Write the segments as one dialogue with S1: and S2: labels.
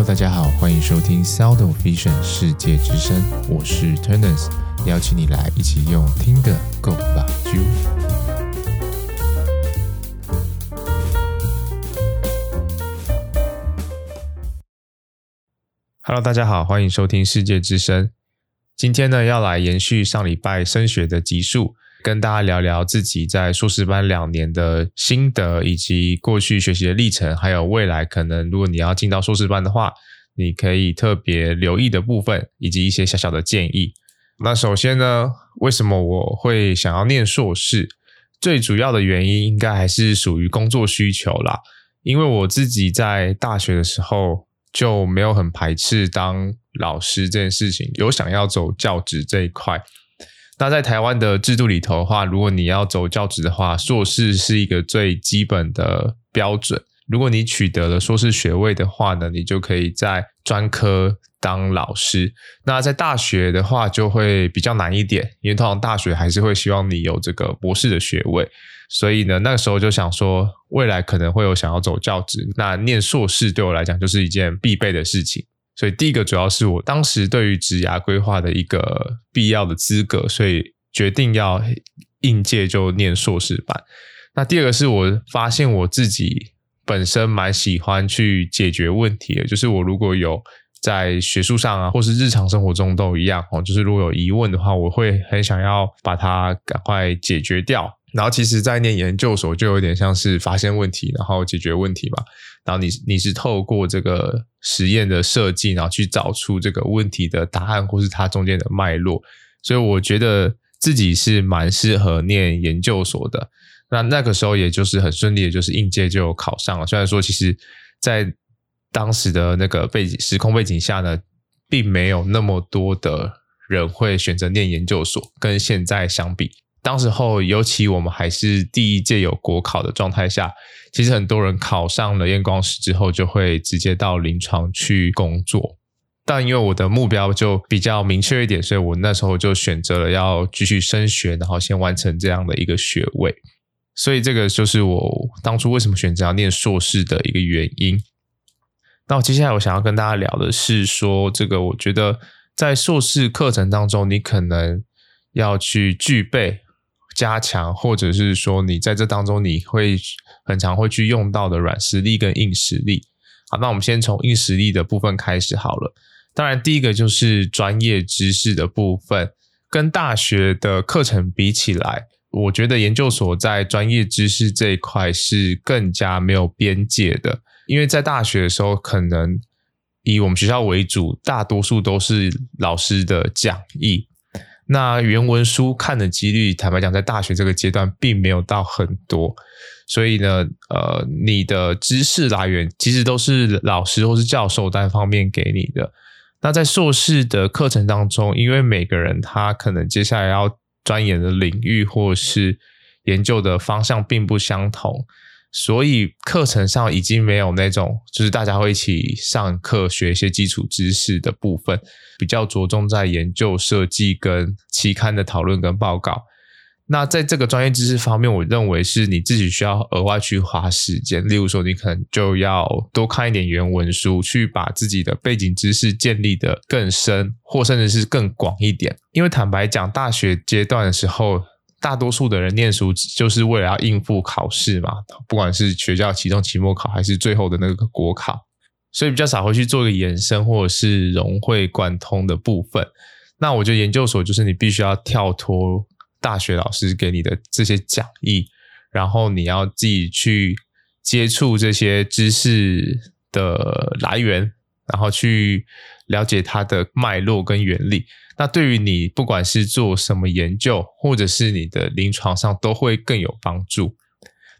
S1: Hello，大家好，欢迎收听 Sound of Vision 世界之声，我是 Turners，邀请你来一起用听的 Go 吧啾。Hello，大家好，欢迎收听世界之声。今天呢，要来延续上礼拜升学的集数。跟大家聊聊自己在硕士班两年的心得，以及过去学习的历程，还有未来可能如果你要进到硕士班的话，你可以特别留意的部分，以及一些小小的建议。那首先呢，为什么我会想要念硕士？最主要的原因应该还是属于工作需求啦。因为我自己在大学的时候就没有很排斥当老师这件事情，有想要走教职这一块。那在台湾的制度里头的话，如果你要走教职的话，硕士是一个最基本的标准。如果你取得了硕士学位的话呢，你就可以在专科当老师。那在大学的话就会比较难一点，因为通常大学还是会希望你有这个博士的学位。所以呢，那个时候就想说，未来可能会有想要走教职，那念硕士对我来讲就是一件必备的事情。所以第一个主要是我当时对于职涯规划的一个必要的资格，所以决定要应届就念硕士班。那第二个是我发现我自己本身蛮喜欢去解决问题的，就是我如果有在学术上啊，或是日常生活中都一样哦，就是如果有疑问的话，我会很想要把它赶快解决掉。然后其实，在念研究所就有点像是发现问题，然后解决问题嘛。然后你你是透过这个实验的设计，然后去找出这个问题的答案，或是它中间的脉络。所以我觉得自己是蛮适合念研究所的。那那个时候也就是很顺利的，就是应届就考上了。虽然说，其实，在当时的那个背景时空背景下呢，并没有那么多的人会选择念研究所，跟现在相比。当时候，尤其我们还是第一届有国考的状态下，其实很多人考上了验光师之后，就会直接到临床去工作。但因为我的目标就比较明确一点，所以我那时候就选择了要继续升学，然后先完成这样的一个学位。所以这个就是我当初为什么选择要念硕士的一个原因。那我接下来我想要跟大家聊的是说，这个我觉得在硕士课程当中，你可能要去具备。加强，或者是说你在这当中你会很常会去用到的软实力跟硬实力。好，那我们先从硬实力的部分开始好了。当然，第一个就是专业知识的部分，跟大学的课程比起来，我觉得研究所在专业知识这一块是更加没有边界的。因为在大学的时候，可能以我们学校为主，大多数都是老师的讲义。那原文书看的几率，坦白讲，在大学这个阶段并没有到很多，所以呢，呃，你的知识来源其实都是老师或是教授单方面给你的。那在硕士的课程当中，因为每个人他可能接下来要钻研的领域或是研究的方向并不相同。所以课程上已经没有那种，就是大家会一起上课学一些基础知识的部分，比较着重在研究设计跟期刊的讨论跟报告。那在这个专业知识方面，我认为是你自己需要额外去花时间。例如说，你可能就要多看一点原文书，去把自己的背景知识建立得更深，或甚至是更广一点。因为坦白讲，大学阶段的时候。大多数的人念书就是为了要应付考试嘛，不管是学校期中、期末考，还是最后的那个国考，所以比较少会去做一个延伸或者是融会贯通的部分。那我觉得研究所就是你必须要跳脱大学老师给你的这些讲义，然后你要自己去接触这些知识的来源，然后去了解它的脉络跟原理。那对于你不管是做什么研究，或者是你的临床上，都会更有帮助。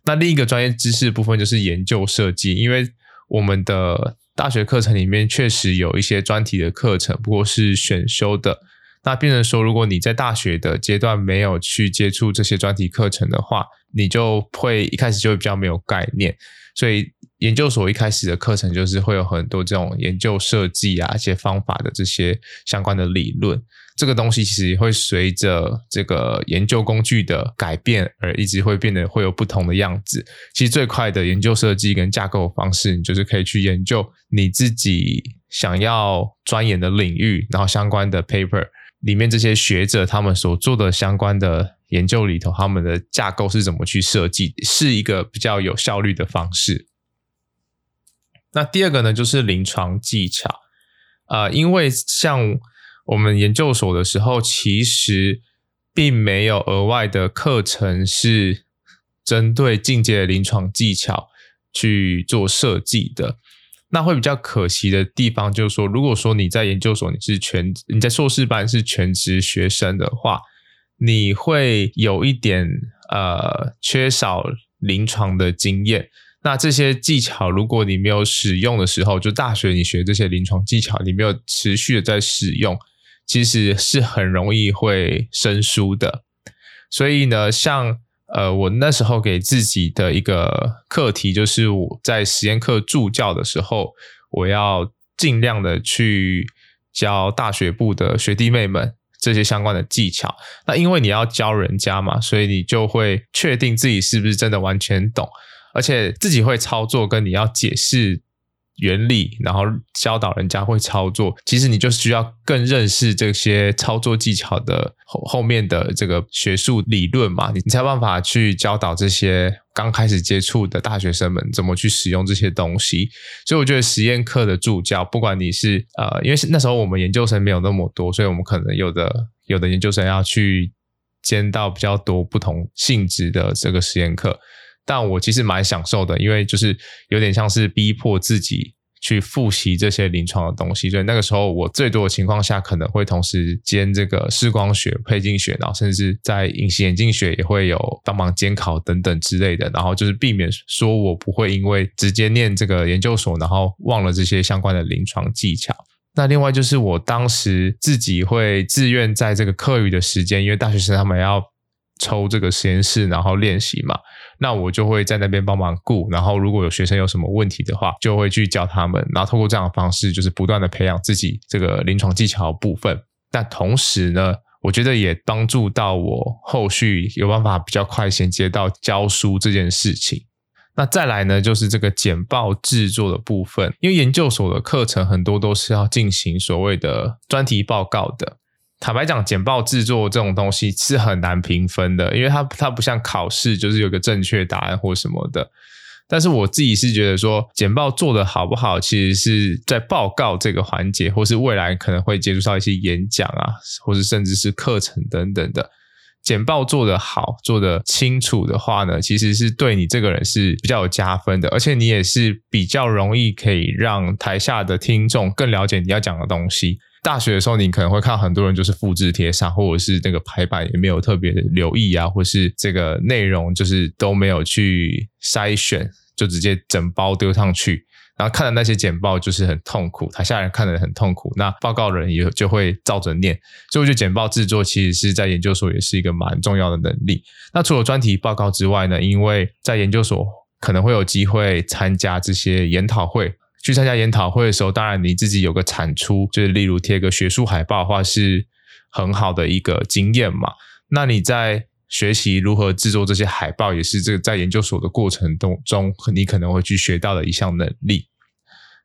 S1: 那另一个专业知识部分就是研究设计，因为我们的大学课程里面确实有一些专题的课程，不过是选修的。那变成说，如果你在大学的阶段没有去接触这些专题课程的话，你就会一开始就会比较没有概念。所以研究所一开始的课程就是会有很多这种研究设计啊、一些方法的这些相关的理论。这个东西其实会随着这个研究工具的改变而一直会变得会有不同的样子。其实最快的研究设计跟架构方式，你就是可以去研究你自己想要钻研的领域，然后相关的 paper 里面这些学者他们所做的相关的研究里头，他们的架构是怎么去设计，是一个比较有效率的方式。那第二个呢，就是临床技巧。呃，因为像我们研究所的时候，其实并没有额外的课程是针对进阶的临床技巧去做设计的。那会比较可惜的地方，就是说，如果说你在研究所你是全你在硕士班是全职学生的话，你会有一点呃缺少临床的经验。那这些技巧，如果你没有使用的时候，就大学你学这些临床技巧，你没有持续的在使用。其实是很容易会生疏的，所以呢，像呃，我那时候给自己的一个课题，就是我在实验课助教的时候，我要尽量的去教大学部的学弟妹们这些相关的技巧。那因为你要教人家嘛，所以你就会确定自己是不是真的完全懂，而且自己会操作，跟你要解释。原理，然后教导人家会操作，其实你就需要更认识这些操作技巧的后后面的这个学术理论嘛，你才有办法去教导这些刚开始接触的大学生们怎么去使用这些东西。所以我觉得实验课的助教，不管你是呃，因为那时候我们研究生没有那么多，所以我们可能有的有的研究生要去兼到比较多不同性质的这个实验课。但我其实蛮享受的，因为就是有点像是逼迫自己去复习这些临床的东西，所以那个时候我最多的情况下可能会同时兼这个视光学、配镜学，然后甚至在隐形眼镜学也会有帮忙监考等等之类的，然后就是避免说我不会因为直接念这个研究所，然后忘了这些相关的临床技巧。那另外就是我当时自己会自愿在这个课余的时间，因为大学生他们要。抽这个实验室，然后练习嘛，那我就会在那边帮忙顾，然后如果有学生有什么问题的话，就会去教他们，然后透过这样的方式，就是不断的培养自己这个临床技巧的部分。但同时呢，我觉得也帮助到我后续有办法比较快衔接到教书这件事情。那再来呢，就是这个简报制作的部分，因为研究所的课程很多都是要进行所谓的专题报告的。坦白讲，简报制作这种东西是很难评分的，因为它它不像考试，就是有个正确答案或什么的。但是我自己是觉得说，简报做得好不好，其实是在报告这个环节，或是未来可能会接触到一些演讲啊，或是甚至是课程等等的。简报做得好，做得清楚的话呢，其实是对你这个人是比较有加分的，而且你也是比较容易可以让台下的听众更了解你要讲的东西。大学的时候，你可能会看很多人就是复制贴上，或者是那个排版也没有特别的留意啊，或是这个内容就是都没有去筛选，就直接整包丢上去，然后看的那些简报就是很痛苦，台下人看得很痛苦，那报告人也就会照着念。所以我觉得简报制作其实是在研究所也是一个蛮重要的能力。那除了专题报告之外呢，因为在研究所可能会有机会参加这些研讨会。去参加研讨会的时候，当然你自己有个产出，就是例如贴个学术海报的话，是很好的一个经验嘛。那你在学习如何制作这些海报，也是这个在研究所的过程中中，你可能会去学到的一项能力。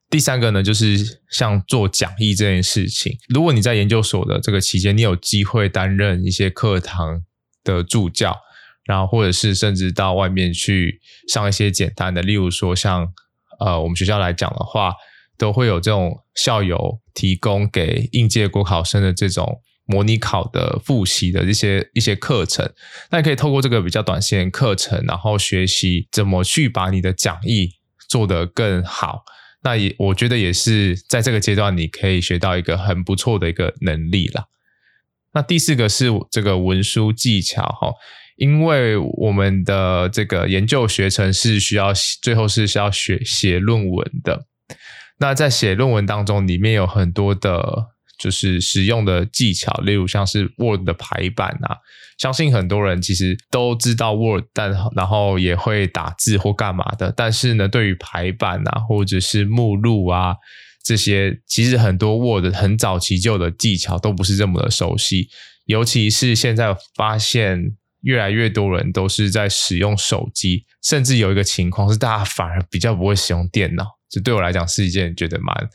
S1: 第三个呢，就是像做讲义这件事情，如果你在研究所的这个期间，你有机会担任一些课堂的助教，然后或者是甚至到外面去上一些简单的，例如说像。呃，我们学校来讲的话，都会有这种校友提供给应届国考生的这种模拟考的复习的一些一些课程。那可以透过这个比较短线课程，然后学习怎么去把你的讲义做得更好。那也我觉得也是在这个阶段，你可以学到一个很不错的一个能力啦。那第四个是这个文书技巧哈。因为我们的这个研究学程是需要最后是需要学写论文的，那在写论文当中，里面有很多的就是使用的技巧，例如像是 Word 的排版啊，相信很多人其实都知道 Word，但然后也会打字或干嘛的，但是呢，对于排版啊，或者是目录啊这些，其实很多 Word 很早期就的技巧都不是这么的熟悉，尤其是现在发现越来越多人都是在使用手机，甚至有一个情况是大家反而比较不会使用电脑，这对我来讲是一件觉得蛮。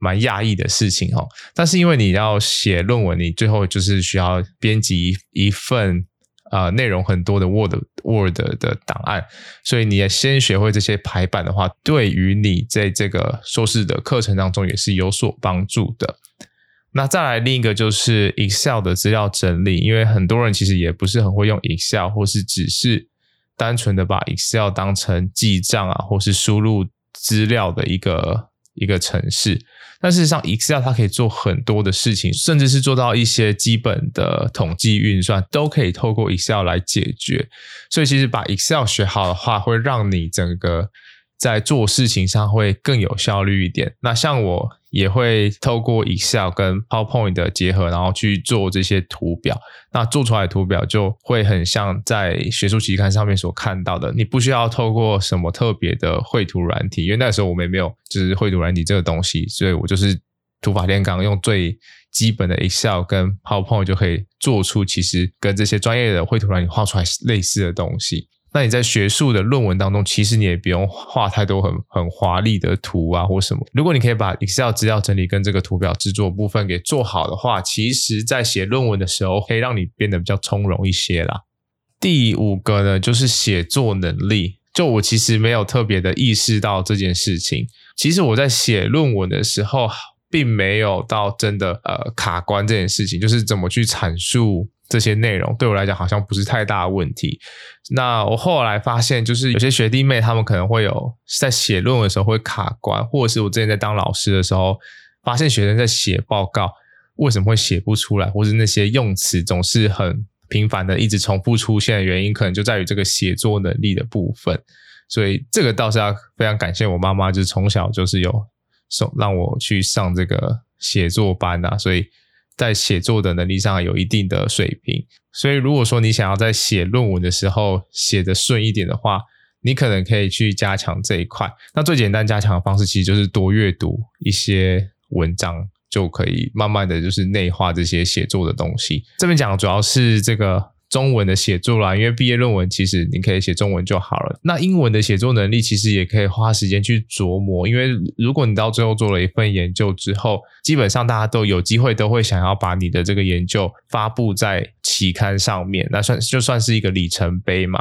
S1: 蛮讶异的事情哈，但是因为你要写论文，你最后就是需要编辑一份呃内容很多的 Word Word 的档案，所以你要先学会这些排版的话，对于你在这个硕士的课程当中也是有所帮助的。那再来另一个就是 Excel 的资料整理，因为很多人其实也不是很会用 Excel，或是只是单纯的把 Excel 当成记账啊，或是输入资料的一个一个程式。但事实上，Excel 它可以做很多的事情，甚至是做到一些基本的统计运算，都可以透过 Excel 来解决。所以，其实把 Excel 学好的话，会让你整个在做事情上会更有效率一点。那像我也会透过 Excel 跟 PowerPoint 的结合，然后去做这些图表。那做出来的图表就会很像在学术期刊上面所看到的，你不需要透过什么特别的绘图软体，因为那时候我们也没有就是绘图软体这个东西，所以我就是土法炼钢，用最基本的 Excel 跟 PowerPoint 就可以做出其实跟这些专业的绘图软体画出来类似的东西。那你在学术的论文当中，其实你也不用画太多很很华丽的图啊，或什么。如果你可以把 Excel 资料整理跟这个图表制作部分给做好的话，其实在写论文的时候，可以让你变得比较从容一些啦。第五个呢，就是写作能力。就我其实没有特别的意识到这件事情。其实我在写论文的时候，并没有到真的呃卡关这件事情，就是怎么去阐述。这些内容对我来讲好像不是太大的问题。那我后来发现，就是有些学弟妹他们可能会有在写论文的时候会卡关，或者是我之前在当老师的时候，发现学生在写报告为什么会写不出来，或是那些用词总是很频繁的一直重复出现的原因，可能就在于这个写作能力的部分。所以这个倒是要非常感谢我妈妈，就是从小就是有送让我去上这个写作班啊，所以。在写作的能力上有一定的水平，所以如果说你想要在写论文的时候写的顺一点的话，你可能可以去加强这一块。那最简单加强的方式，其实就是多阅读一些文章，就可以慢慢的就是内化这些写作的东西。这边讲的主要是这个。中文的写作啦，因为毕业论文其实你可以写中文就好了。那英文的写作能力其实也可以花时间去琢磨，因为如果你到最后做了一份研究之后，基本上大家都有机会都会想要把你的这个研究发布在期刊上面，那算就算是一个里程碑嘛。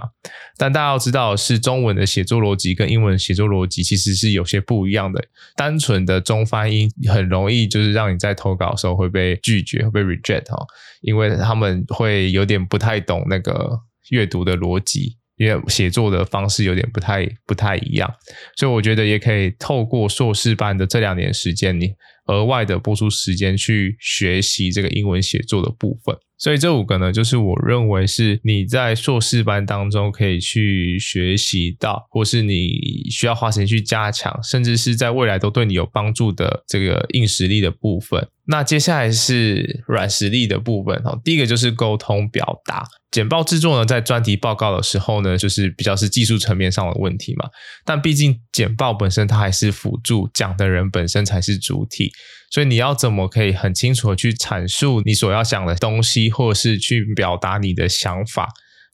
S1: 但大家要知道，是中文的写作逻辑跟英文写作逻辑其实是有些不一样的。单纯的中翻英很容易就是让你在投稿的时候会被拒绝，会被 reject 哦，因为他们会有点不太懂那个阅读的逻辑，因为写作的方式有点不太不太一样，所以我觉得也可以透过硕士班的这两年时间，你额外的拨出时间去学习这个英文写作的部分。所以这五个呢，就是我认为是你在硕士班当中可以去学习到，或是你需要花时间去加强，甚至是在未来都对你有帮助的这个硬实力的部分。那接下来是软实力的部分哈，第一个就是沟通表达。简报制作呢，在专题报告的时候呢，就是比较是技术层面上的问题嘛。但毕竟简报本身它还是辅助，讲的人本身才是主体。所以你要怎么可以很清楚的去阐述你所要讲的东西，或者是去表达你的想法，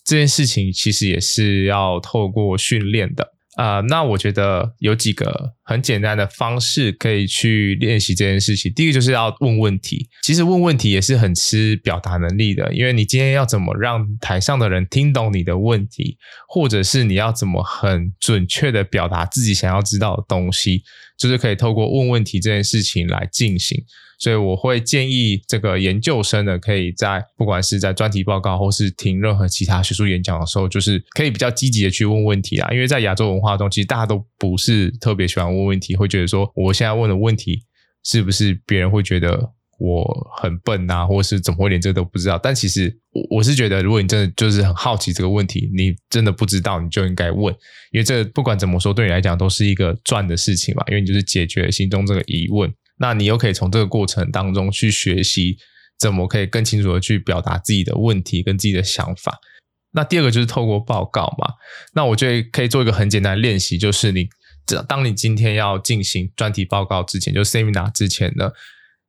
S1: 这件事情其实也是要透过训练的。啊、那我觉得有几个很简单的方式可以去练习这件事情。第一个就是要问问题，其实问问题也是很吃表达能力的，因为你今天要怎么让台上的人听懂你的问题，或者是你要怎么很准确的表达自己想要知道的东西，就是可以透过问问题这件事情来进行。所以我会建议这个研究生呢，可以在不管是在专题报告或是听任何其他学术演讲的时候，就是可以比较积极的去问问题啊。因为在亚洲文化中，其实大家都不是特别喜欢问问题，会觉得说我现在问的问题是不是别人会觉得我很笨啊，或是怎么会连这都不知道？但其实我我是觉得，如果你真的就是很好奇这个问题，你真的不知道，你就应该问，因为这不管怎么说，对你来讲都是一个赚的事情嘛，因为你就是解决心中这个疑问。那你又可以从这个过程当中去学习怎么可以更清楚的去表达自己的问题跟自己的想法。那第二个就是透过报告嘛，那我觉得可以做一个很简单的练习，就是你当你今天要进行专题报告之前，就 seminar 之前呢，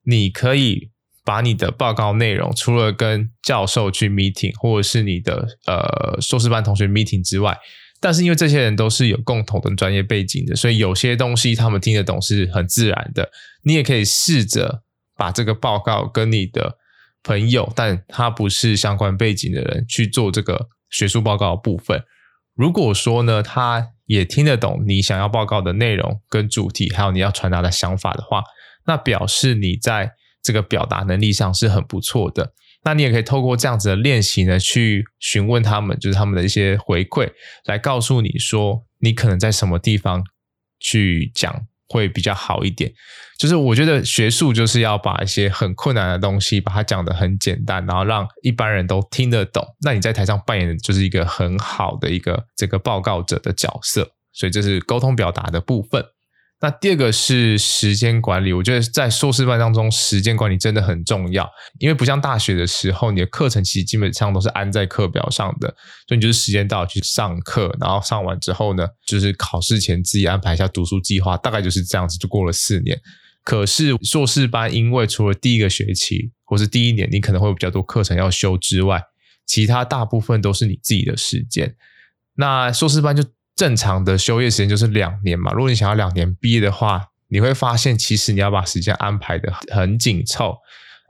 S1: 你可以把你的报告内容除了跟教授去 meeting 或者是你的呃硕士班同学 meeting 之外，但是因为这些人都是有共同的专业背景的，所以有些东西他们听得懂是很自然的。你也可以试着把这个报告跟你的朋友，但他不是相关背景的人去做这个学术报告的部分。如果说呢，他也听得懂你想要报告的内容跟主题，还有你要传达的想法的话，那表示你在这个表达能力上是很不错的。那你也可以透过这样子的练习呢，去询问他们，就是他们的一些回馈，来告诉你说，你可能在什么地方去讲。会比较好一点，就是我觉得学术就是要把一些很困难的东西，把它讲得很简单，然后让一般人都听得懂。那你在台上扮演的就是一个很好的一个这个报告者的角色，所以这是沟通表达的部分。那第二个是时间管理，我觉得在硕士班当中，时间管理真的很重要，因为不像大学的时候，你的课程其实基本上都是安在课表上的，所以你就是时间到去上课，然后上完之后呢，就是考试前自己安排一下读书计划，大概就是这样子，就过了四年。可是硕士班，因为除了第一个学期或是第一年，你可能会有比较多课程要修之外，其他大部分都是你自己的时间。那硕士班就。正常的休业时间就是两年嘛。如果你想要两年毕业的话，你会发现其实你要把时间安排得很紧凑，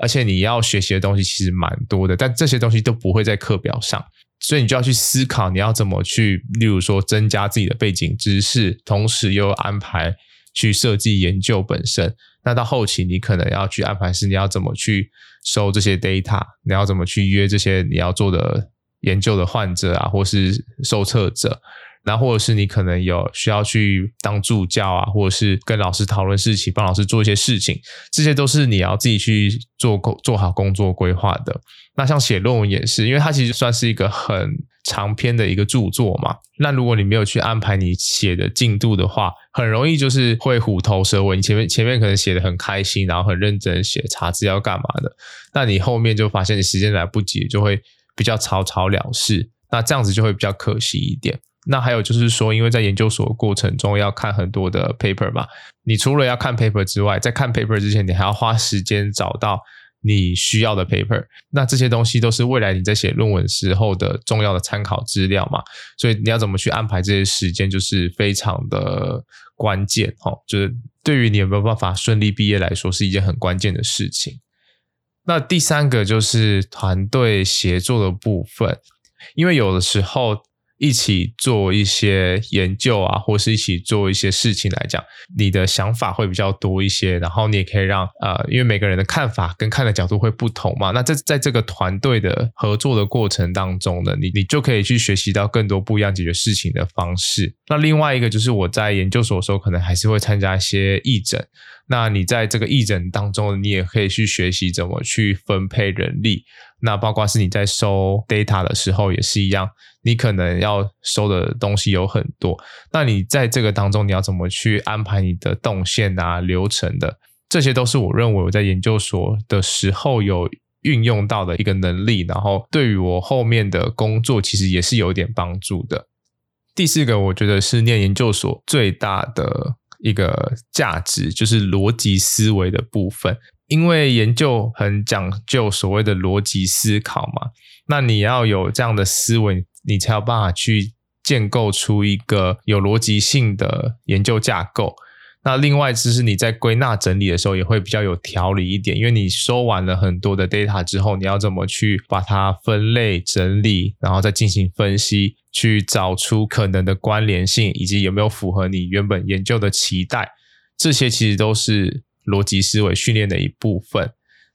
S1: 而且你要学习的东西其实蛮多的，但这些东西都不会在课表上，所以你就要去思考你要怎么去，例如说增加自己的背景知识，同时又安排去设计研究本身。那到后期你可能要去安排是你要怎么去收这些 data，你要怎么去约这些你要做的研究的患者啊，或是受测者。然后或者是你可能有需要去当助教啊，或者是跟老师讨论事情，帮老师做一些事情，这些都是你要自己去做工做好工作规划的。那像写论文也是，因为它其实算是一个很长篇的一个著作嘛。那如果你没有去安排你写的进度的话，很容易就是会虎头蛇尾。你前面前面可能写的很开心，然后很认真写查资料干嘛的，那你后面就发现你时间来不及，就会比较草草了事。那这样子就会比较可惜一点。那还有就是说，因为在研究所过程中要看很多的 paper 嘛，你除了要看 paper 之外，在看 paper 之前，你还要花时间找到你需要的 paper。那这些东西都是未来你在写论文时候的重要的参考资料嘛，所以你要怎么去安排这些时间，就是非常的关键哦。就是对于你有没有办法顺利毕业来说，是一件很关键的事情。那第三个就是团队协作的部分，因为有的时候。一起做一些研究啊，或是一起做一些事情来讲，你的想法会比较多一些，然后你也可以让呃，因为每个人的看法跟看的角度会不同嘛，那在在这个团队的合作的过程当中呢，你你就可以去学习到更多不一样解决事情的方式。那另外一个就是我在研究所的时候，可能还是会参加一些义诊。那你在这个议诊当中，你也可以去学习怎么去分配人力。那包括是你在收 data 的时候也是一样，你可能要收的东西有很多。那你在这个当中，你要怎么去安排你的动线啊、流程的？这些都是我认为我在研究所的时候有运用到的一个能力，然后对于我后面的工作其实也是有点帮助的。第四个，我觉得是念研究所最大的。一个价值就是逻辑思维的部分，因为研究很讲究所谓的逻辑思考嘛，那你要有这样的思维，你才有办法去建构出一个有逻辑性的研究架构。那另外就是你在归纳整理的时候也会比较有条理一点，因为你收完了很多的 data 之后，你要怎么去把它分类整理，然后再进行分析，去找出可能的关联性，以及有没有符合你原本研究的期待，这些其实都是逻辑思维训练的一部分。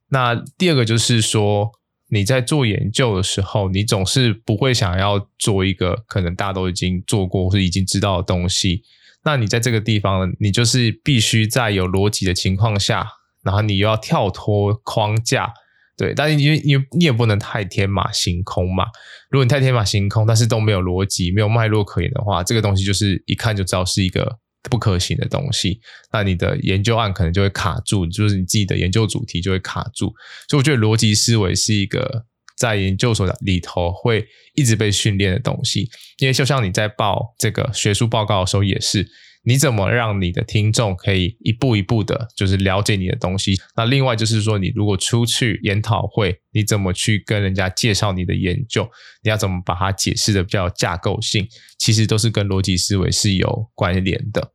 S1: 那第二个就是说，你在做研究的时候，你总是不会想要做一个可能大家都已经做过或是已经知道的东西。那你在这个地方，你就是必须在有逻辑的情况下，然后你又要跳脱框架，对，但是因为你你也不能太天马行空嘛。如果你太天马行空，但是都没有逻辑、没有脉络可言的话，这个东西就是一看就知道是一个不可行的东西，那你的研究案可能就会卡住，就是你自己的研究主题就会卡住。所以我觉得逻辑思维是一个在研究所里头会一直被训练的东西，因为就像你在报这个学术报告的时候也是。你怎么让你的听众可以一步一步的，就是了解你的东西？那另外就是说，你如果出去研讨会，你怎么去跟人家介绍你的研究？你要怎么把它解释的比较架构性？其实都是跟逻辑思维是有关联的。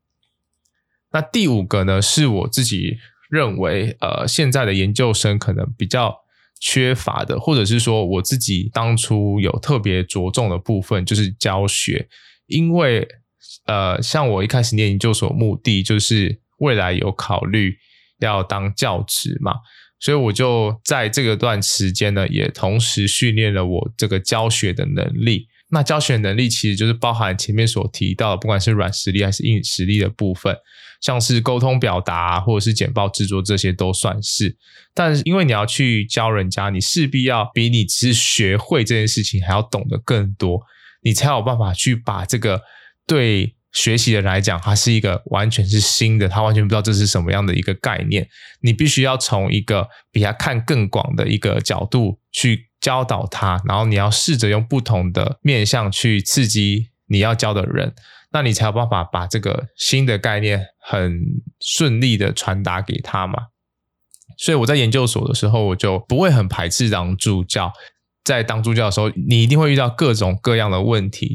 S1: 那第五个呢，是我自己认为，呃，现在的研究生可能比较缺乏的，或者是说我自己当初有特别着重的部分，就是教学，因为。呃，像我一开始念研究所，目的就是未来有考虑要当教职嘛，所以我就在这个段时间呢，也同时训练了我这个教学的能力。那教学能力其实就是包含前面所提到的，不管是软实力还是硬实力的部分，像是沟通表达或者是简报制作这些都算是。但是因为你要去教人家，你势必要比你只是学会这件事情还要懂得更多，你才有办法去把这个。对学习的来讲，它是一个完全是新的，他完全不知道这是什么样的一个概念。你必须要从一个比他看更广的一个角度去教导他，然后你要试着用不同的面向去刺激你要教的人，那你才有办法把这个新的概念很顺利的传达给他嘛。所以我在研究所的时候，我就不会很排斥当助教。在当助教的时候，你一定会遇到各种各样的问题。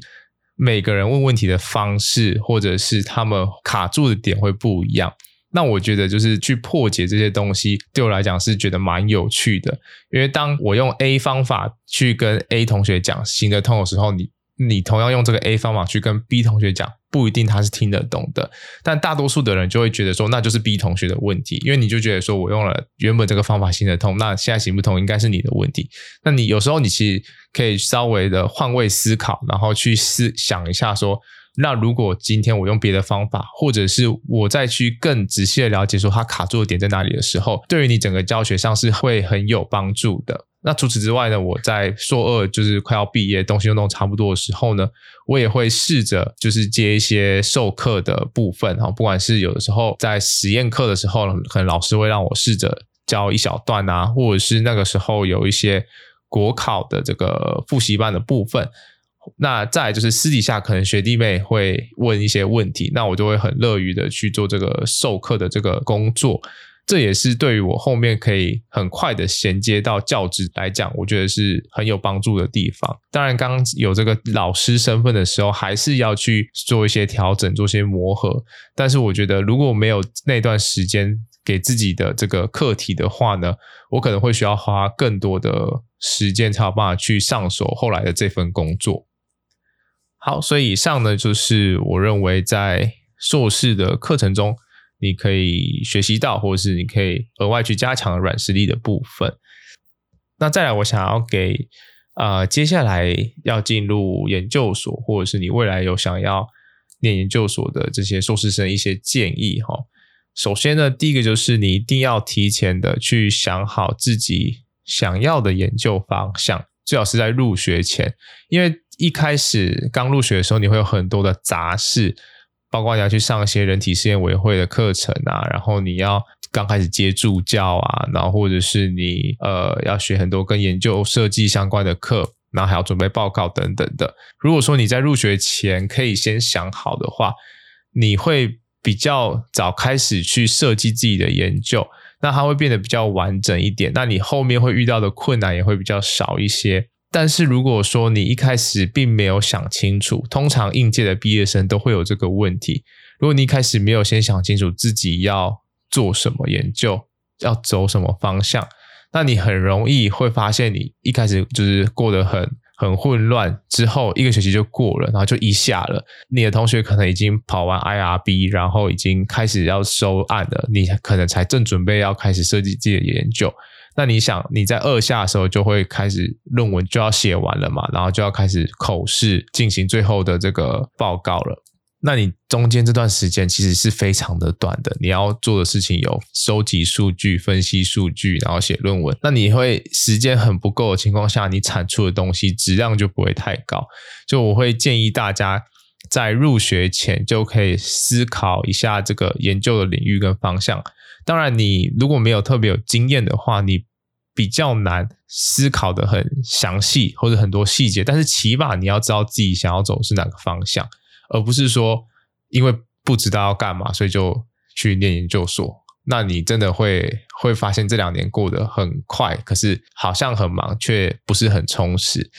S1: 每个人问问题的方式，或者是他们卡住的点会不一样。那我觉得就是去破解这些东西，对我来讲是觉得蛮有趣的。因为当我用 A 方法去跟 A 同学讲行得通的时候，你你同样用这个 A 方法去跟 B 同学讲。不一定他是听得懂的，但大多数的人就会觉得说，那就是 B 同学的问题，因为你就觉得说我用了原本这个方法行得通，那现在行不通应该是你的问题。那你有时候你其实可以稍微的换位思考，然后去思想一下说，那如果今天我用别的方法，或者是我再去更仔细的了解说他卡住的点在哪里的时候，对于你整个教学上是会很有帮助的。那除此之外呢，我在硕二就是快要毕业，东西都弄差不多的时候呢，我也会试着就是接一些授课的部分哈，不管是有的时候在实验课的时候，可能老师会让我试着教一小段啊，或者是那个时候有一些国考的这个复习班的部分。那再就是私底下可能学弟妹会问一些问题，那我就会很乐于的去做这个授课的这个工作。这也是对于我后面可以很快的衔接到教职来讲，我觉得是很有帮助的地方。当然，刚有这个老师身份的时候，还是要去做一些调整，做些磨合。但是，我觉得如果没有那段时间给自己的这个课题的话呢，我可能会需要花更多的时间才有办法去上手后来的这份工作。好，所以以上呢，就是我认为在硕士的课程中。你可以学习到，或者是你可以额外去加强软实力的部分。那再来，我想要给呃接下来要进入研究所，或者是你未来有想要念研究所的这些硕士生一些建议哈。首先呢，第一个就是你一定要提前的去想好自己想要的研究方向，最好是在入学前，因为一开始刚入学的时候，你会有很多的杂事。包括你要去上一些人体试验委员会的课程啊，然后你要刚开始接助教啊，然后或者是你呃要学很多跟研究设计相关的课，然后还要准备报告等等的。如果说你在入学前可以先想好的话，你会比较早开始去设计自己的研究，那它会变得比较完整一点。那你后面会遇到的困难也会比较少一些。但是如果说你一开始并没有想清楚，通常应届的毕业生都会有这个问题。如果你一开始没有先想清楚自己要做什么研究，要走什么方向，那你很容易会发现你一开始就是过得很很混乱，之后一个学期就过了，然后就一下了。你的同学可能已经跑完 IRB，然后已经开始要收案了，你可能才正准备要开始设计自己的研究。那你想，你在二下的时候就会开始论文就要写完了嘛，然后就要开始口试进行最后的这个报告了。那你中间这段时间其实是非常的短的，你要做的事情有收集数据、分析数据，然后写论文。那你会时间很不够的情况下，你产出的东西质量就不会太高。就我会建议大家在入学前就可以思考一下这个研究的领域跟方向。当然，你如果没有特别有经验的话，你比较难思考得很详细或者很多细节。但是起码你要知道自己想要走是哪个方向，而不是说因为不知道要干嘛，所以就去念研究所。那你真的会会发现这两年过得很快，可是好像很忙，却不是很充实。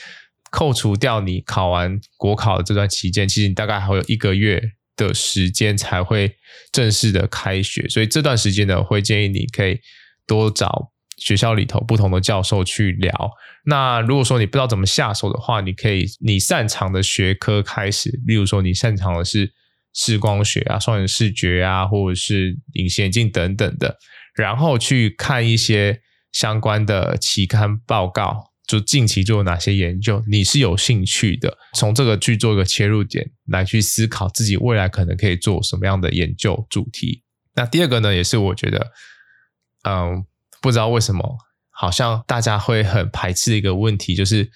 S1: 扣除掉你考完国考的这段期间，其实你大概还有一个月的时间才会正式的开学，所以这段时间呢，会建议你可以多找学校里头不同的教授去聊。那如果说你不知道怎么下手的话，你可以你擅长的学科开始，例如说你擅长的是视光学啊、双眼视觉啊，或者是隐形眼镜等等的，然后去看一些相关的期刊报告。就近期做哪些研究，你是有兴趣的，从这个去做一个切入点来去思考自己未来可能可以做什么样的研究主题。那第二个呢，也是我觉得，嗯，不知道为什么，好像大家会很排斥的一个问题，就是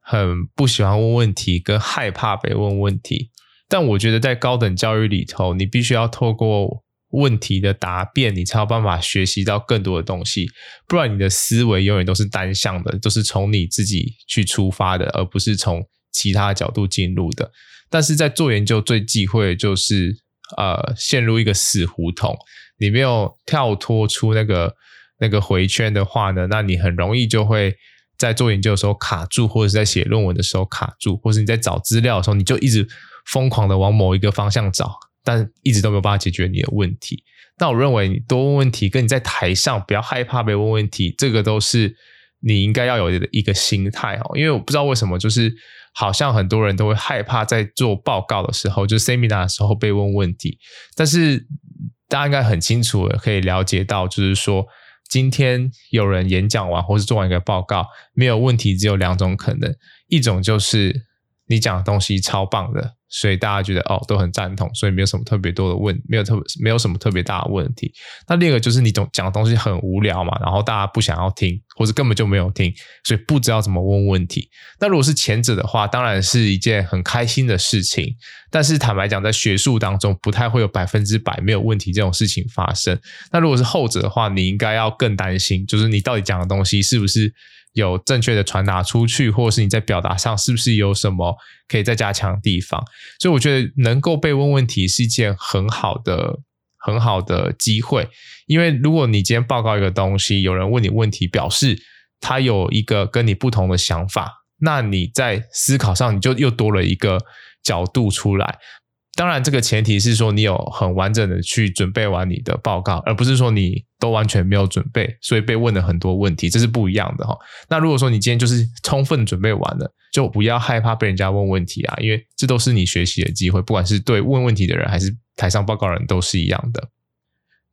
S1: 很不喜欢问问题，跟害怕被问问题。但我觉得在高等教育里头，你必须要透过。问题的答辩，你才有办法学习到更多的东西，不然你的思维永远都是单向的，都是从你自己去出发的，而不是从其他角度进入的。但是在做研究最忌讳的就是呃陷入一个死胡同，你没有跳脱出那个那个回圈的话呢，那你很容易就会在做研究的时候卡住，或者是在写论文的时候卡住，或者是你在找资料的时候，你就一直疯狂的往某一个方向找。但一直都没有办法解决你的问题。那我认为你多问问题，跟你在台上不要害怕被问问题，这个都是你应该要有的一个心态哦。因为我不知道为什么，就是好像很多人都会害怕在做报告的时候，就 seminar 的时候被问问题。但是大家应该很清楚的可以了解到，就是说今天有人演讲完或是做完一个报告，没有问题，只有两种可能，一种就是你讲的东西超棒的。所以大家觉得哦都很赞同，所以没有什么特别多的问，没有特别没有什么特别大的问题。那另一个就是你总讲的东西很无聊嘛，然后大家不想要听，或者根本就没有听，所以不知道怎么问问题。那如果是前者的话，当然是一件很开心的事情。但是坦白讲，在学术当中不太会有百分之百没有问题这种事情发生。那如果是后者的话，你应该要更担心，就是你到底讲的东西是不是有正确的传达出去，或者是你在表达上是不是有什么可以再加强的地方？所以我觉得能够被问问题是一件很好的、很好的机会。因为如果你今天报告一个东西，有人问你问题，表示他有一个跟你不同的想法，那你在思考上你就又多了一个角度出来。当然，这个前提是说你有很完整的去准备完你的报告，而不是说你都完全没有准备，所以被问了很多问题，这是不一样的哈。那如果说你今天就是充分准备完了，就不要害怕被人家问问题啊，因为这都是你学习的机会，不管是对问问题的人还是台上报告人都是一样的。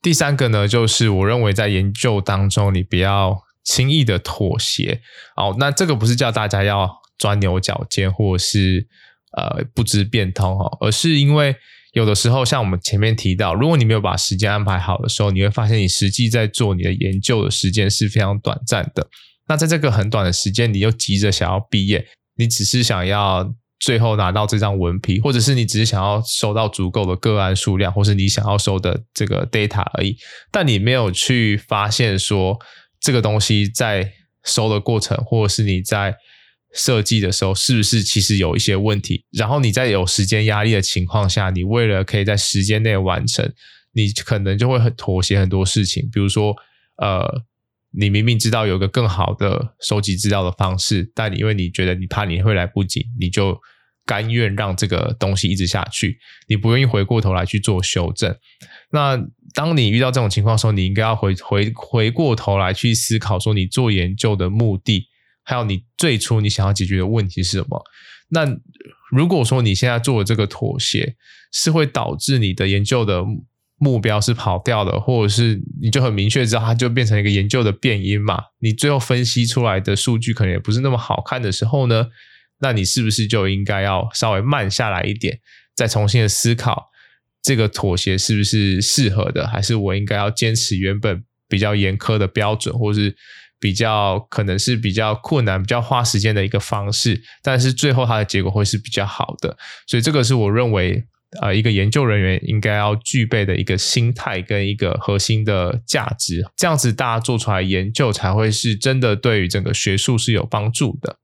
S1: 第三个呢，就是我认为在研究当中，你不要轻易的妥协。哦，那这个不是叫大家要钻牛角尖，或者是。呃，不知变通哦，而是因为有的时候，像我们前面提到，如果你没有把时间安排好的时候，你会发现你实际在做你的研究的时间是非常短暂的。那在这个很短的时间，你又急着想要毕业，你只是想要最后拿到这张文凭，或者是你只是想要收到足够的个案数量，或是你想要收的这个 data 而已。但你没有去发现说这个东西在收的过程，或者是你在。设计的时候是不是其实有一些问题？然后你在有时间压力的情况下，你为了可以在时间内完成，你可能就会很妥协很多事情。比如说，呃，你明明知道有个更好的收集资料的方式，但你因为你觉得你怕你会来不及，你就甘愿让这个东西一直下去，你不愿意回过头来去做修正。那当你遇到这种情况的时候，你应该要回回回过头来去思考，说你做研究的目的。还有你最初你想要解决的问题是什么？那如果说你现在做的这个妥协是会导致你的研究的目标是跑掉的，或者是你就很明确知道它就变成一个研究的变音嘛？你最后分析出来的数据可能也不是那么好看的时候呢？那你是不是就应该要稍微慢下来一点，再重新的思考这个妥协是不是适合的？还是我应该要坚持原本比较严苛的标准，或是？比较可能是比较困难、比较花时间的一个方式，但是最后它的结果会是比较好的。所以这个是我认为，呃，一个研究人员应该要具备的一个心态跟一个核心的价值，这样子大家做出来研究才会是真的对于整个学术是有帮助的。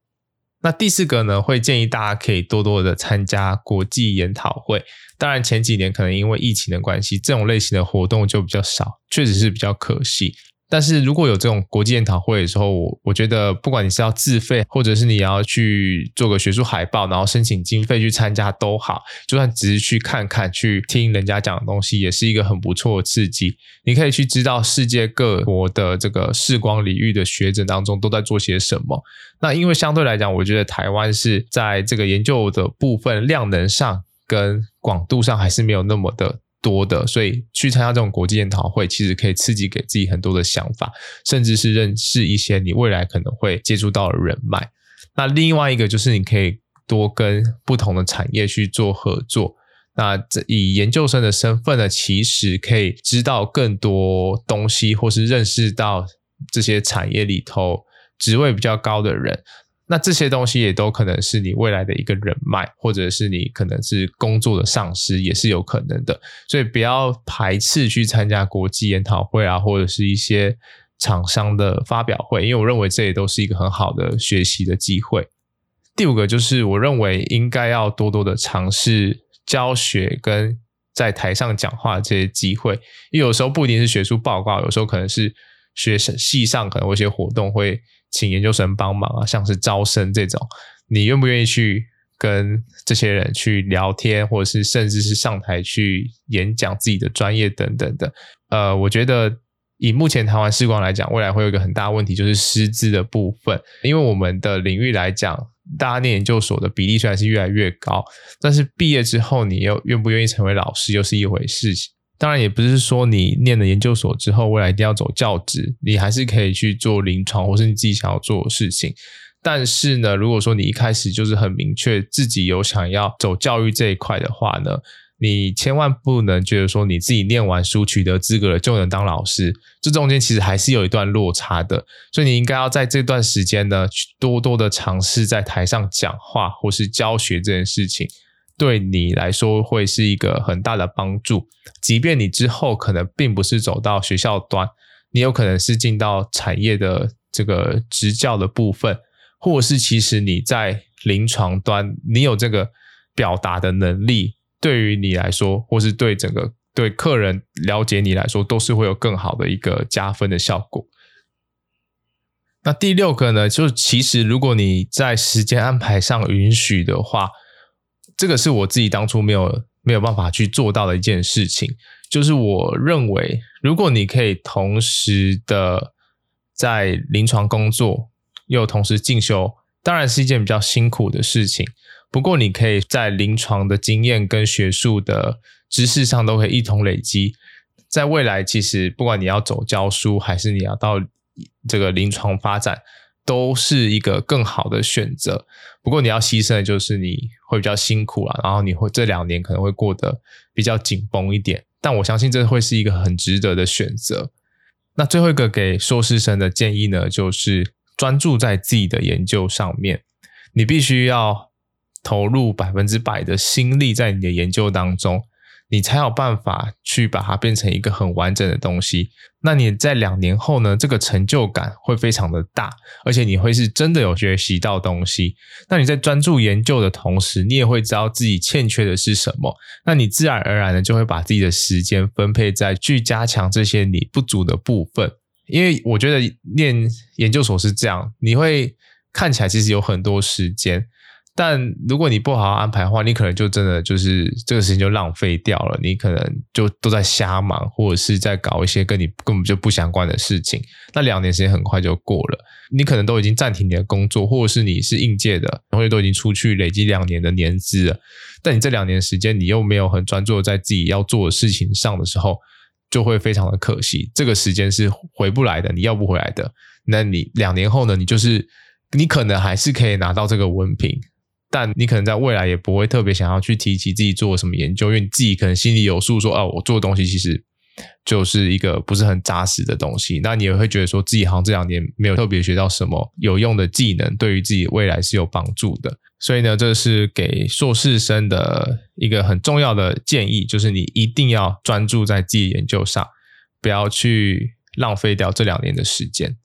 S1: 那第四个呢，会建议大家可以多多的参加国际研讨会。当然前几年可能因为疫情的关系，这种类型的活动就比较少，确实是比较可惜。但是如果有这种国际研讨会的时候，我我觉得不管你是要自费，或者是你要去做个学术海报，然后申请经费去参加都好，就算只是去看看、去听人家讲的东西，也是一个很不错的刺激。你可以去知道世界各国的这个视光领域的学者当中都在做些什么。那因为相对来讲，我觉得台湾是在这个研究的部分量能上跟广度上还是没有那么的。多的，所以去参加这种国际研讨会，其实可以刺激给自己很多的想法，甚至是认识一些你未来可能会接触到的人脉。那另外一个就是你可以多跟不同的产业去做合作。那这以研究生的身份呢，其实可以知道更多东西，或是认识到这些产业里头职位比较高的人。那这些东西也都可能是你未来的一个人脉，或者是你可能是工作的上司，也是有可能的。所以不要排斥去参加国际研讨会啊，或者是一些厂商的发表会，因为我认为这也都是一个很好的学习的机会。第五个就是我认为应该要多多的尝试教学跟在台上讲话这些机会，因为有时候不一定是学术报告，有时候可能是学生系上可能有一些活动会。请研究生帮忙啊，像是招生这种，你愿不愿意去跟这些人去聊天，或者是甚至是上台去演讲自己的专业等等的？呃，我觉得以目前台湾视光来讲，未来会有一个很大问题，就是师资的部分。因为我们的领域来讲，大家念研究所的比例虽然是越来越高，但是毕业之后你又愿不愿意成为老师，又是一回事情。当然，也不是说你念了研究所之后，未来一定要走教职，你还是可以去做临床，或是你自己想要做的事情。但是呢，如果说你一开始就是很明确自己有想要走教育这一块的话呢，你千万不能觉得说你自己念完书取得资格了就能当老师，这中间其实还是有一段落差的。所以你应该要在这段时间呢，去多多的尝试在台上讲话或是教学这件事情。对你来说会是一个很大的帮助，即便你之后可能并不是走到学校端，你有可能是进到产业的这个执教的部分，或是其实你在临床端，你有这个表达的能力，对于你来说，或是对整个对客人了解你来说，都是会有更好的一个加分的效果。那第六个呢，就其实如果你在时间安排上允许的话。这个是我自己当初没有没有办法去做到的一件事情，就是我认为，如果你可以同时的在临床工作，又同时进修，当然是一件比较辛苦的事情。不过，你可以在临床的经验跟学术的知识上都可以一同累积，在未来，其实不管你要走教书，还是你要到这个临床发展。都是一个更好的选择，不过你要牺牲的就是你会比较辛苦啦，然后你会这两年可能会过得比较紧绷一点，但我相信这会是一个很值得的选择。那最后一个给硕士生的建议呢，就是专注在自己的研究上面，你必须要投入百分之百的心力在你的研究当中。你才有办法去把它变成一个很完整的东西。那你在两年后呢，这个成就感会非常的大，而且你会是真的有学习到东西。那你在专注研究的同时，你也会知道自己欠缺的是什么。那你自然而然的就会把自己的时间分配在去加强这些你不足的部分。因为我觉得念研究所是这样，你会看起来其实有很多时间。但如果你不好好安排的话，你可能就真的就是这个时间就浪费掉了。你可能就都在瞎忙，或者是在搞一些跟你根本就不相关的事情。那两年时间很快就过了，你可能都已经暂停你的工作，或者是你是应届的，或者都已经出去累积两年的年资了。但你这两年时间，你又没有很专注在自己要做的事情上的时候，就会非常的可惜。这个时间是回不来的，你要不回来的。那你两年后呢？你就是你可能还是可以拿到这个文凭。但你可能在未来也不会特别想要去提起自己做什么研究，因为你自己可能心里有数，说哦，我做的东西其实就是一个不是很扎实的东西。那你也会觉得说自己好像这两年没有特别学到什么有用的技能，对于自己未来是有帮助的。所以呢，这是给硕士生的一个很重要的建议，就是你一定要专注在自己研究上，不要去浪费掉这两年的时间。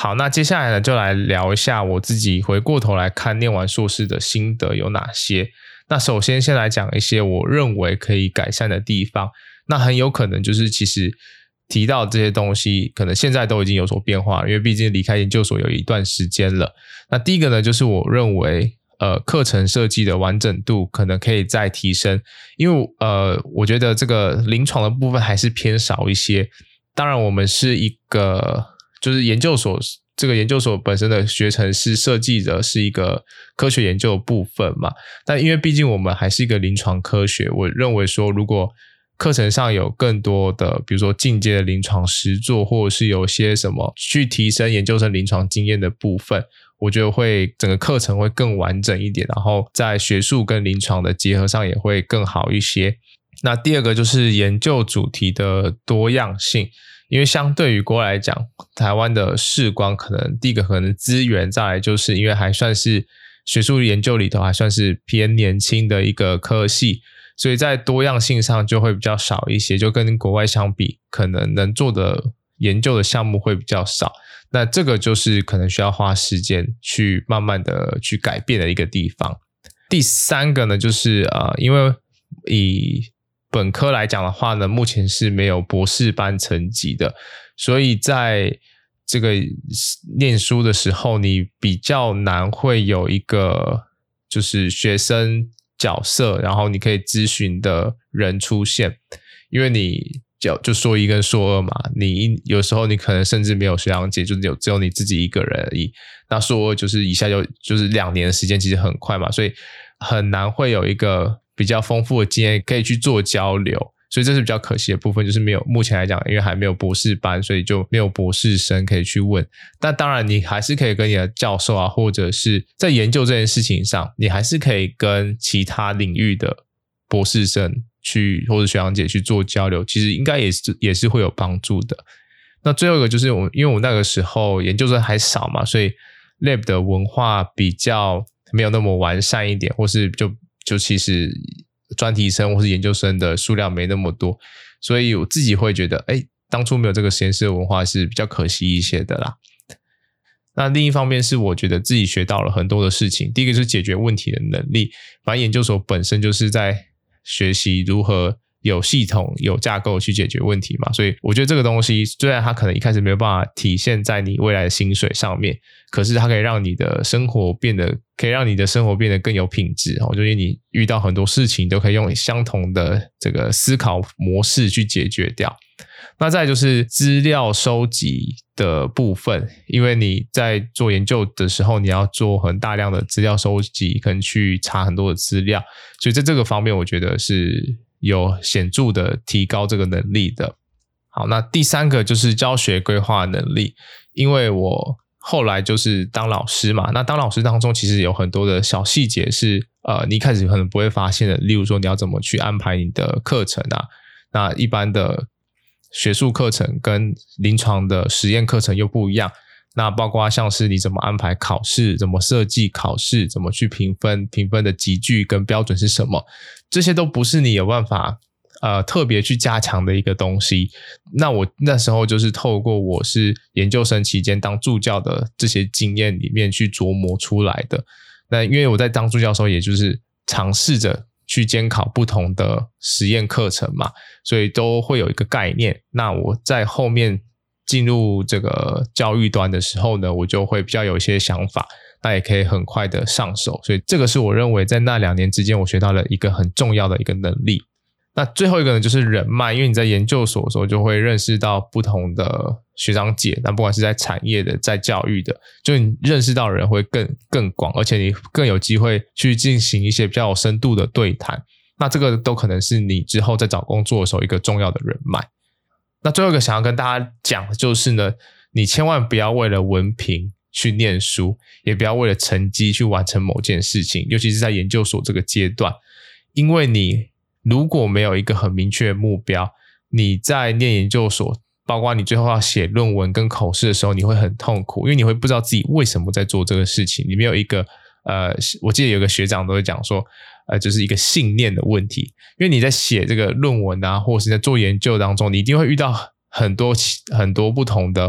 S1: 好，那接下来呢，就来聊一下我自己回过头来看念完硕士的心得有哪些。那首先先来讲一些我认为可以改善的地方。那很有可能就是其实提到这些东西，可能现在都已经有所变化，因为毕竟离开研究所有一段时间了。那第一个呢，就是我认为呃课程设计的完整度可能可以再提升，因为呃我觉得这个临床的部分还是偏少一些。当然，我们是一个。就是研究所这个研究所本身的学程是设计的是一个科学研究的部分嘛，但因为毕竟我们还是一个临床科学，我认为说如果课程上有更多的，比如说进阶的临床实作，或者是有些什么去提升研究生临床经验的部分，我觉得会整个课程会更完整一点，然后在学术跟临床的结合上也会更好一些。那第二个就是研究主题的多样性。因为相对于国外来讲，台湾的视光可能第一个可能资源，再来就是因为还算是学术研究里头还算是偏年轻的一个科系，所以在多样性上就会比较少一些，就跟国外相比，可能能做的研究的项目会比较少。那这个就是可能需要花时间去慢慢的去改变的一个地方。第三个呢，就是啊、因为以本科来讲的话呢，目前是没有博士班层级的，所以在这个念书的时候，你比较难会有一个就是学生角色，然后你可以咨询的人出现，因为你就就硕一跟硕二嘛，你有时候你可能甚至没有学长姐，就只有只有你自己一个人而已。那硕二就是一下就就是两年的时间，其实很快嘛，所以很难会有一个。比较丰富的经验可以去做交流，所以这是比较可惜的部分，就是没有目前来讲，因为还没有博士班，所以就没有博士生可以去问。但当然，你还是可以跟你的教授啊，或者是在研究这件事情上，你还是可以跟其他领域的博士生去或者学长姐去做交流，其实应该也是也是会有帮助的。那最后一个就是我，因为我那个时候研究生还少嘛，所以 lab 的文化比较没有那么完善一点，或是就。就其实专题生或是研究生的数量没那么多，所以我自己会觉得，哎，当初没有这个实验室的文化是比较可惜一些的啦。那另一方面是我觉得自己学到了很多的事情，第一个是解决问题的能力，反正研究所本身就是在学习如何。有系统、有架构去解决问题嘛？所以我觉得这个东西虽然它可能一开始没有办法体现在你未来的薪水上面，可是它可以让你的生活变得，可以让你的生活变得更有品质。我觉得你遇到很多事情都可以用相同的这个思考模式去解决掉。那再就是资料收集的部分，因为你在做研究的时候，你要做很大量的资料收集，可能去查很多的资料，所以在这个方面，我觉得是。有显著的提高这个能力的。好，那第三个就是教学规划能力，因为我后来就是当老师嘛，那当老师当中其实有很多的小细节是呃，你一开始可能不会发现的，例如说你要怎么去安排你的课程啊，那一般的学术课程跟临床的实验课程又不一样。那包括像是你怎么安排考试，怎么设计考试，怎么去评分，评分的级距跟标准是什么，这些都不是你有办法呃特别去加强的一个东西。那我那时候就是透过我是研究生期间当助教的这些经验里面去琢磨出来的。那因为我在当助教的时候，也就是尝试着去监考不同的实验课程嘛，所以都会有一个概念。那我在后面。进入这个教育端的时候呢，我就会比较有一些想法，那也可以很快的上手，所以这个是我认为在那两年之间我学到了一个很重要的一个能力。那最后一个呢，就是人脉，因为你在研究所的时候就会认识到不同的学长姐，那不管是在产业的，在教育的，就你认识到人会更更广，而且你更有机会去进行一些比较有深度的对谈，那这个都可能是你之后在找工作的时候一个重要的人脉。那最后一个想要跟大家讲的就是呢，你千万不要为了文凭去念书，也不要为了成绩去完成某件事情，尤其是在研究所这个阶段，因为你如果没有一个很明确的目标，你在念研究所，包括你最后要写论文跟口试的时候，你会很痛苦，因为你会不知道自己为什么在做这个事情。你没有一个呃，我记得有个学长都会讲说，呃，就是一个信念的问题。因为你在写这个论文啊，或是在做研究当中，你一定会遇到很多很多不同的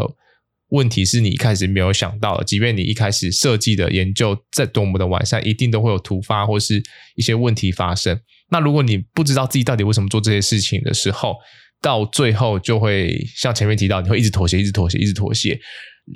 S1: 问题，是你一开始没有想到的。即便你一开始设计的研究再多么的完善，一定都会有突发或是一些问题发生。那如果你不知道自己到底为什么做这些事情的时候，到最后就会像前面提到，你会一直妥协，一直妥协，一直妥协，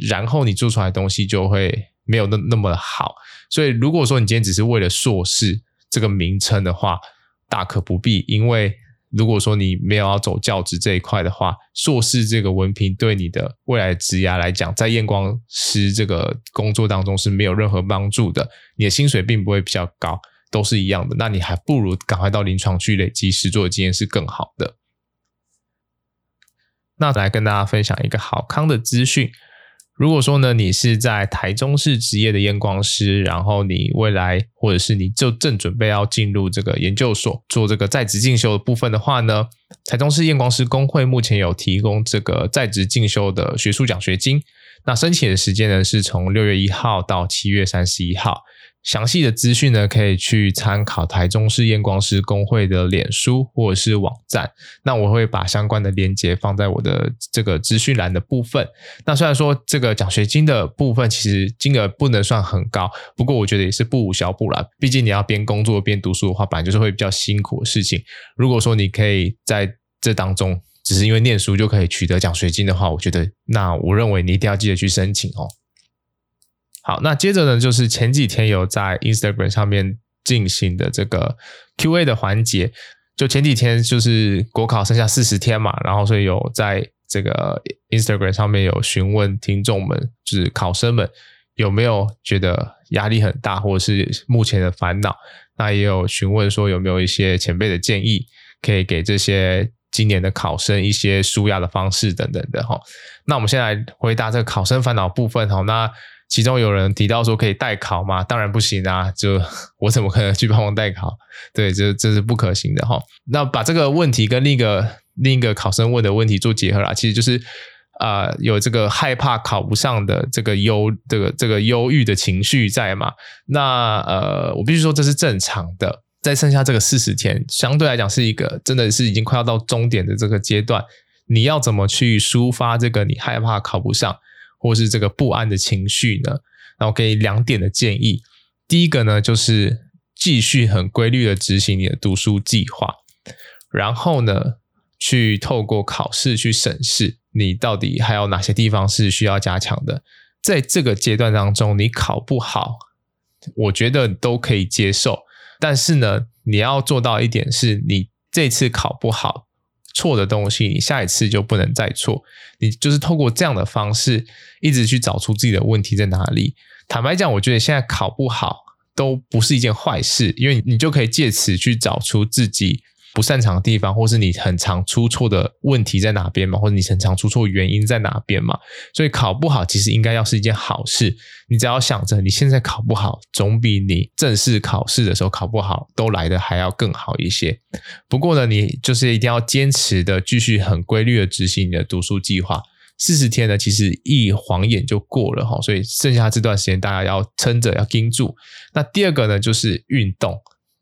S1: 然后你做出来的东西就会没有那那么好。所以，如果说你今天只是为了硕士这个名称的话，大可不必。因为如果说你没有要走教职这一块的话，硕士这个文凭对你的未来职涯来讲，在验光师这个工作当中是没有任何帮助的。你的薪水并不会比较高，都是一样的。那你还不如赶快到临床去累积实作经验是更好的。那来跟大家分享一个好康的资讯。如果说呢，你是在台中市职业的验光师，然后你未来或者是你就正准备要进入这个研究所做这个在职进修的部分的话呢，台中市验光师工会目前有提供这个在职进修的学术奖学金。那申请的时间呢，是从六月一号到七月三十一号。详细的资讯呢，可以去参考台中市验光师公会的脸书或者是网站。那我会把相关的链接放在我的这个资讯栏的部分。那虽然说这个奖学金的部分其实金额不能算很高，不过我觉得也是不无小补啦。毕竟你要边工作边读书的话，本来就是会比较辛苦的事情。如果说你可以在这当中只是因为念书就可以取得奖学金的话，我觉得那我认为你一定要记得去申请哦。好，那接着呢，就是前几天有在 Instagram 上面进行的这个 QA 的环节。就前几天就是国考剩下四十天嘛，然后所以有在这个 Instagram 上面有询问听众们，就是考生们有没有觉得压力很大，或者是目前的烦恼。那也有询问说有没有一些前辈的建议，可以给这些今年的考生一些舒压的方式等等的哈。那我们先来回答这个考生烦恼部分哈。那其中有人提到说可以代考吗？当然不行啊！就 我怎么可能去帮忙代考？对，这这是不可行的哈。那把这个问题跟另一个另一个考生问的问题做结合啦，其实就是啊、有这个害怕考不上的这个忧这个这个忧郁的情绪在嘛？那呃，我必须说这是正常的。在剩下这个四十天，相对来讲是一个真的是已经快要到终点的这个阶段，你要怎么去抒发这个你害怕考不上？或是这个不安的情绪呢？然后给两点的建议。第一个呢，就是继续很规律的执行你的读书计划，然后呢，去透过考试去审视你到底还有哪些地方是需要加强的。在这个阶段当中，你考不好，我觉得都可以接受。但是呢，你要做到一点是，你这次考不好。错的东西，你下一次就不能再错。你就是透过这样的方式，一直去找出自己的问题在哪里。坦白讲，我觉得现在考不好都不是一件坏事，因为你就可以借此去找出自己。不擅长的地方，或是你很常出错的问题在哪边嘛？或者你很常出错原因在哪边嘛？所以考不好其实应该要是一件好事。你只要想着你现在考不好，总比你正式考试的时候考不好都来得还要更好一些。不过呢，你就是一定要坚持的，继续很规律的执行你的读书计划。四十天呢，其实一晃眼就过了哈，所以剩下这段时间大家要撑着，要盯住。那第二个呢，就是运动，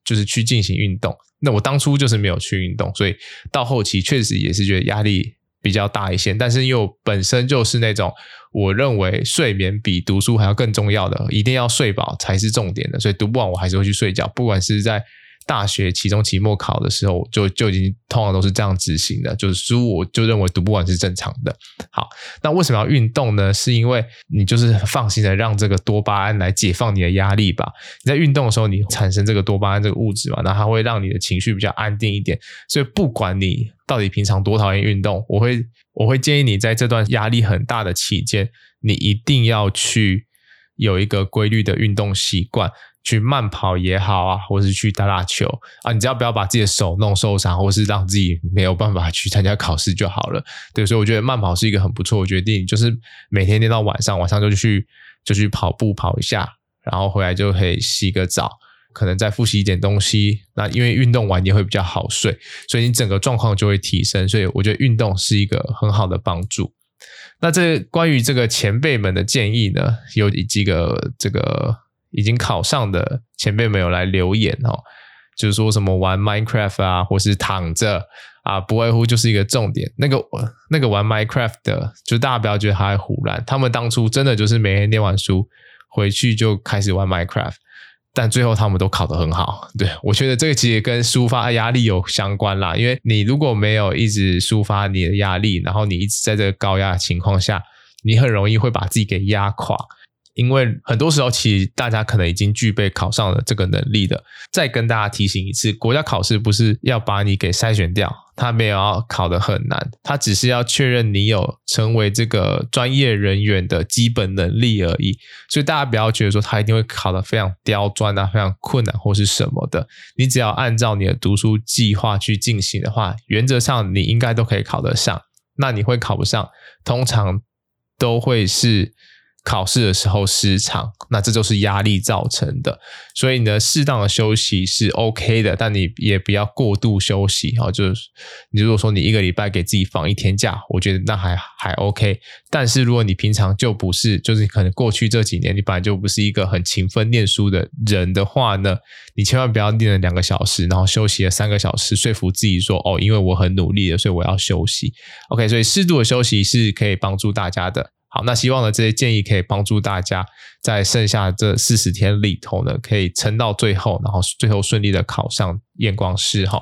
S1: 就是去进行运动。那我当初就是没有去运动，所以到后期确实也是觉得压力比较大一些。但是因为我本身就是那种我认为睡眠比读书还要更重要的，一定要睡饱才是重点的，所以读不完我还是会去睡觉，不管是在。大学期中、期末考的时候，就就已经通常都是这样执行的，就是书我就认为读不完是正常的。好，那为什么要运动呢？是因为你就是放心的让这个多巴胺来解放你的压力吧。你在运动的时候，你产生这个多巴胺这个物质嘛，那它会让你的情绪比较安定一点。所以不管你到底平常多讨厌运动，我会我会建议你在这段压力很大的期间，你一定要去有一个规律的运动习惯。去慢跑也好啊，或是去打打球啊，你只要不要把自己的手弄受伤，或是让自己没有办法去参加考试就好了。对，所以我觉得慢跑是一个很不错的决定，就是每天练到晚上，晚上就去就去跑步跑一下，然后回来就可以洗个澡，可能再复习一点东西。那因为运动完也会比较好睡，所以你整个状况就会提升。所以我觉得运动是一个很好的帮助。那这关于这个前辈们的建议呢，有几个这个已经考上的前辈们有来留言哦，就是说什么玩 Minecraft 啊，或是躺着。啊，不外乎就是一个重点。那个那个玩 Minecraft 的，就大家不要觉得他在唬烂。他们当初真的就是每天念完书回去就开始玩 Minecraft，但最后他们都考得很好。对，我觉得这个其实跟抒发压力有相关啦。因为你如果没有一直抒发你的压力，然后你一直在这个高压的情况下，你很容易会把自己给压垮。因为很多时候，其实大家可能已经具备考上了这个能力的。再跟大家提醒一次，国家考试不是要把你给筛选掉，它没有要考得很难，它只是要确认你有成为这个专业人员的基本能力而已。所以大家不要觉得说它一定会考得非常刁钻啊，非常困难或是什么的。你只要按照你的读书计划去进行的话，原则上你应该都可以考得上。那你会考不上，通常都会是。考试的时候失常，那这就是压力造成的。所以呢，适当的休息是 OK 的，但你也不要过度休息哦。就是你如果说你一个礼拜给自己放一天假，我觉得那还还 OK。但是如果你平常就不是，就是可能过去这几年你本来就不是一个很勤奋念书的人的话呢，你千万不要念了两个小时，然后休息了三个小时，说服自己说哦，因为我很努力了，所以我要休息。OK，所以适度的休息是可以帮助大家的。好，那希望呢，这些建议可以帮助大家在剩下这四十天里头呢，可以撑到最后，然后最后顺利的考上验光师哈。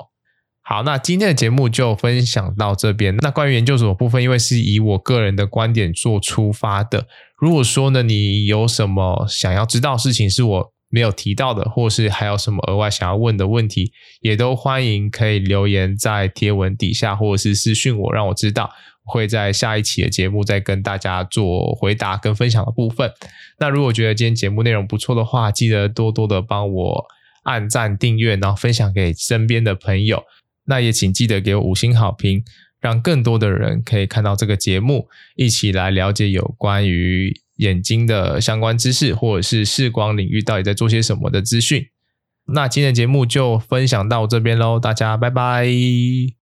S1: 好，那今天的节目就分享到这边。那关于研究所部分，因为是以我个人的观点做出发的，如果说呢，你有什么想要知道事情是我没有提到的，或是还有什么额外想要问的问题，也都欢迎可以留言在贴文底下，或者是私讯我，让我知道。会在下一期的节目再跟大家做回答跟分享的部分。那如果觉得今天节目内容不错的话，记得多多的帮我按赞、订阅，然后分享给身边的朋友。那也请记得给我五星好评，让更多的人可以看到这个节目，一起来了解有关于眼睛的相关知识，或者是视光领域到底在做些什么的资讯。那今天的节目就分享到这边喽，大家拜拜。